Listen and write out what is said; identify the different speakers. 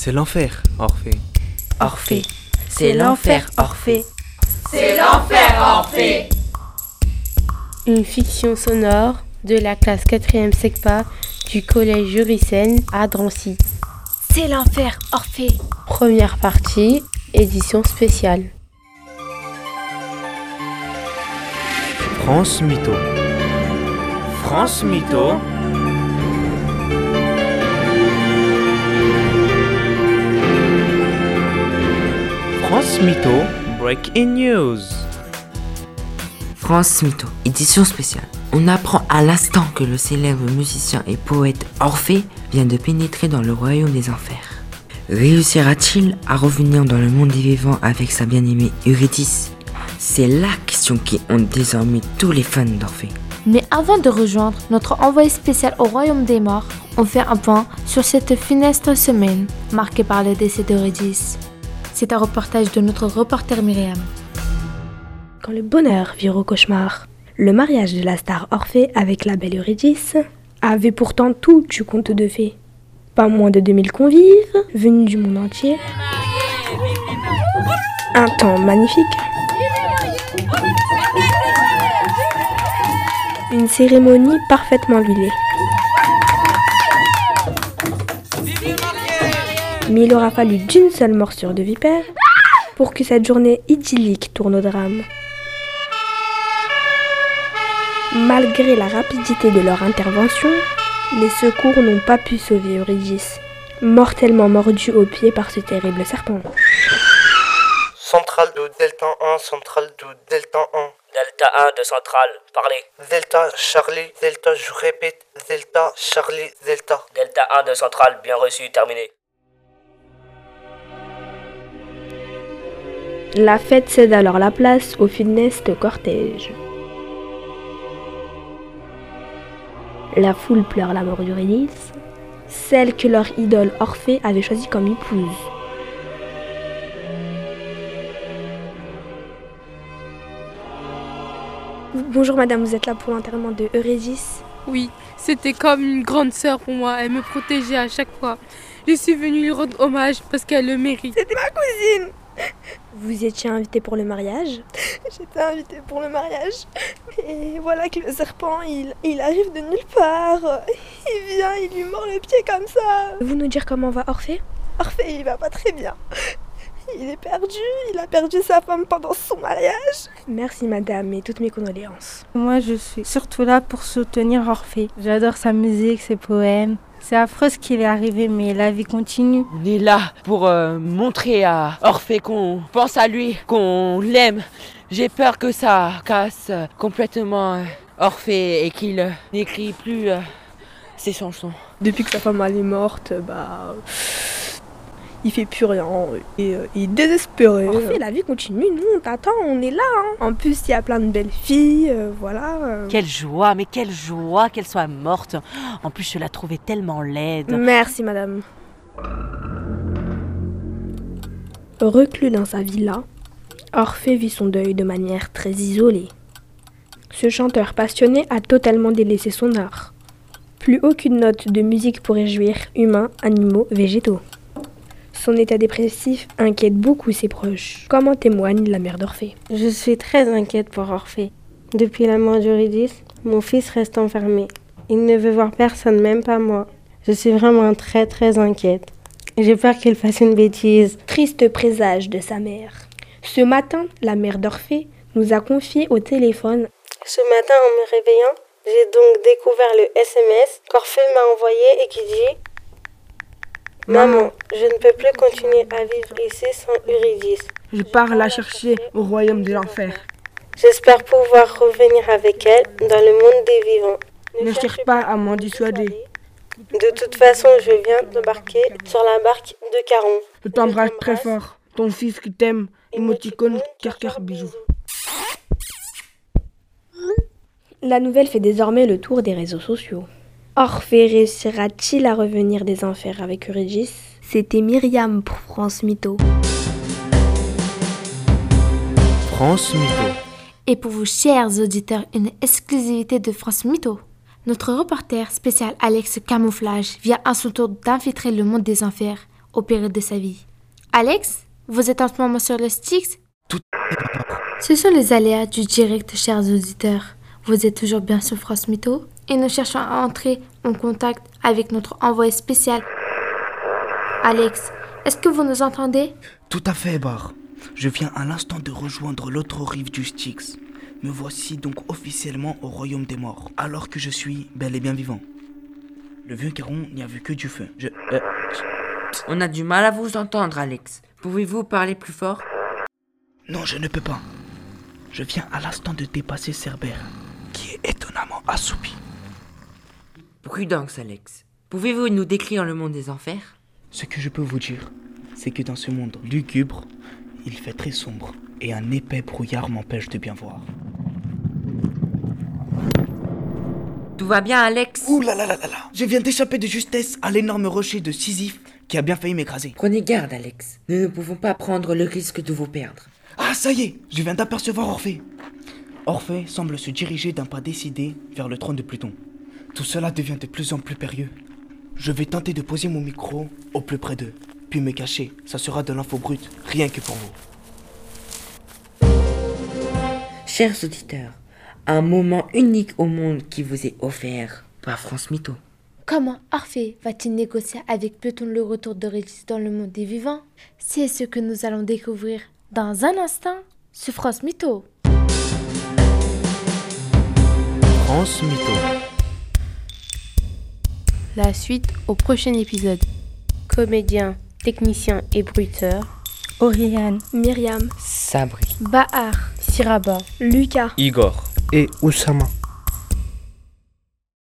Speaker 1: C'est l'enfer, Orphée.
Speaker 2: Orphée. C'est l'enfer, Orphée.
Speaker 3: C'est l'enfer, Orphée.
Speaker 4: Une fiction sonore de la classe 4e SECPA du collège Juricène à Drancy.
Speaker 2: C'est l'enfer, Orphée.
Speaker 4: Première partie, édition spéciale.
Speaker 1: France Mytho. France Mytho. France Mytho, Breaking News.
Speaker 5: France Mytho, édition spéciale. On apprend à l'instant que le célèbre musicien et poète Orphée vient de pénétrer dans le royaume des enfers. Réussira-t-il à revenir dans le monde des vivants avec sa bien-aimée Eurydice? C'est la question qui hante désormais tous les fans d'Orphée.
Speaker 2: Mais avant de rejoindre notre envoyé spécial au royaume des morts, on fait un point sur cette funeste semaine marquée par le décès d'Eurydice. C'est un reportage de notre reporter Myriam.
Speaker 6: Quand le bonheur vire au cauchemar, le mariage de la star Orphée avec la belle Eurydice avait pourtant tout du conte de fées. Pas moins de 2000 convives, venus du monde entier. Un temps magnifique. Une cérémonie parfaitement huilée. Mais il aura fallu d'une seule morsure de vipère pour que cette journée idyllique tourne au drame. Malgré la rapidité de leur intervention, les secours n'ont pas pu sauver Eurydice, mortellement mordue au pied par ce terrible serpent.
Speaker 7: Centrale de Delta 1, centrale de Delta 1.
Speaker 8: Delta 1 de centrale, parlez.
Speaker 7: Delta Charlie, Delta, je répète, Delta Charlie, Delta.
Speaker 8: Delta 1 de centrale, bien reçu, terminé.
Speaker 6: La fête cède alors la place au funeste cortège. La foule pleure la mort d'Eurydice, celle que leur idole Orphée avait choisie comme épouse. Bonjour madame, vous êtes là pour l'enterrement de Eurydice
Speaker 4: Oui, c'était comme une grande sœur pour moi, elle me protégeait à chaque fois. Je suis venue lui rendre hommage parce qu'elle le mérite.
Speaker 9: C'était ma cousine
Speaker 6: Vous étiez invité pour le mariage
Speaker 9: J'étais invitée pour le mariage. Et voilà que le serpent, il, il arrive de nulle part. Il vient, il lui mord le pied comme ça.
Speaker 6: Vous nous dire comment va Orphée?
Speaker 9: Orphée, il va pas très bien. Il est perdu, il a perdu sa femme pendant son mariage.
Speaker 6: Merci madame et toutes mes condoléances.
Speaker 4: Moi je suis surtout là pour soutenir Orphée. J'adore sa musique, ses poèmes. C'est affreux ce qui lui est arrivé, mais la vie continue.
Speaker 10: On est là pour euh, montrer à Orphée qu'on pense à lui, qu'on l'aime. J'ai peur que ça casse complètement euh, Orphée et qu'il euh, n'écrit plus euh, ses chansons.
Speaker 9: Depuis que sa femme elle est morte, bah. Il fait plus rien et euh, il est désespéré.
Speaker 6: Orphée, la vie continue, nous on t'attend, on est là. hein.
Speaker 9: En plus, il y a plein de belles filles, euh, voilà. euh.
Speaker 11: Quelle joie, mais quelle joie qu'elle soit morte. En plus, je la trouvais tellement laide.
Speaker 6: Merci madame. Reclus dans sa villa, Orphée vit son deuil de manière très isolée. Ce chanteur passionné a totalement délaissé son art. Plus aucune note de musique pour réjouir humains, animaux, végétaux. Son état dépressif inquiète beaucoup ses proches, comme en témoigne la mère d'Orphée.
Speaker 4: Je suis très inquiète pour Orphée. Depuis la mort d'Eurydice, mon fils reste enfermé. Il ne veut voir personne, même pas moi. Je suis vraiment très très inquiète. J'ai peur qu'il fasse une bêtise.
Speaker 6: Triste présage de sa mère. Ce matin, la mère d'Orphée nous a confié au téléphone
Speaker 4: Ce matin, en me réveillant, j'ai donc découvert le SMS qu'Orphée m'a envoyé et qui dit Maman, je ne peux plus continuer à vivre ici sans Eurydice.
Speaker 9: Je pars la chercher au royaume de l'enfer.
Speaker 4: J'espère pouvoir revenir avec elle dans le monde des vivants.
Speaker 9: Ne cherche pas à m'en dissuader.
Speaker 4: De toute façon, je viens d'embarquer sur la barque de Caron.
Speaker 9: Je t'embrasse très fort. Ton fils qui t'aime. Émoticône, cœur cœur bisous.
Speaker 6: La nouvelle fait désormais le tour des réseaux sociaux. Orphée réussira-t-il à revenir des enfers avec Eurydice C'était Myriam pour France Mytho.
Speaker 1: France Mytho.
Speaker 2: Et pour vous, chers auditeurs, une exclusivité de France Mytho. Notre reporter spécial Alex Camouflage vient à son tour d'infiltrer le monde des enfers au péril de sa vie. Alex, vous êtes en ce moment sur le Styx?
Speaker 1: Tout
Speaker 2: Ce sont les aléas du direct, chers auditeurs. Vous êtes toujours bien sur France Mytho? Et nous cherchons à entrer en contact avec notre envoyé spécial. Alex, est-ce que vous nous entendez?
Speaker 12: Tout à fait, Bar. Je viens à l'instant de rejoindre l'autre rive du Styx. Me voici donc officiellement au royaume des morts, alors que je suis bel et bien vivant. Le vieux Caron n'y a vu que du feu. Je. euh,
Speaker 5: On a du mal à vous entendre, Alex. Pouvez-vous parler plus fort?
Speaker 12: Non, je ne peux pas. Je viens à l'instant de dépasser Cerbère, qui est étonnamment assoupi.
Speaker 5: Prudence, Alex. Pouvez-vous nous décrire le monde des enfers?
Speaker 12: Ce que je peux vous dire, c'est que dans ce monde lugubre, il fait très sombre et un épais brouillard m'empêche de bien voir.
Speaker 5: Tout va bien, Alex?
Speaker 12: Ouh là là là là là Je viens d'échapper de justesse à l'énorme rocher de Sisyphe qui a bien failli m'écraser.
Speaker 5: Prenez garde, Alex. Nous ne pouvons pas prendre le risque de vous perdre.
Speaker 12: Ah, ça y est Je viens d'apercevoir Orphée. Orphée semble se diriger d'un pas décidé vers le trône de Pluton. Tout cela devient de plus en plus périlleux. Je vais tenter de poser mon micro au plus près d'eux, puis me cacher. Ça sera de l'info brute, rien que pour vous.
Speaker 5: Chers auditeurs, un moment unique au monde qui vous est offert par France Mytho.
Speaker 2: Comment Orphée va-t-il négocier avec Pluton le retour de Régis dans le monde des vivants? C'est ce que nous allons découvrir dans un instant sur France Mytho?
Speaker 1: France Mytho.
Speaker 4: La suite au prochain épisode. Comédien, technicien et bruiteur.
Speaker 6: Oriane, Myriam,
Speaker 10: Sabri.
Speaker 6: Bahar,
Speaker 4: Siraba.
Speaker 6: Lucas.
Speaker 1: Igor.
Speaker 12: Et Oussama.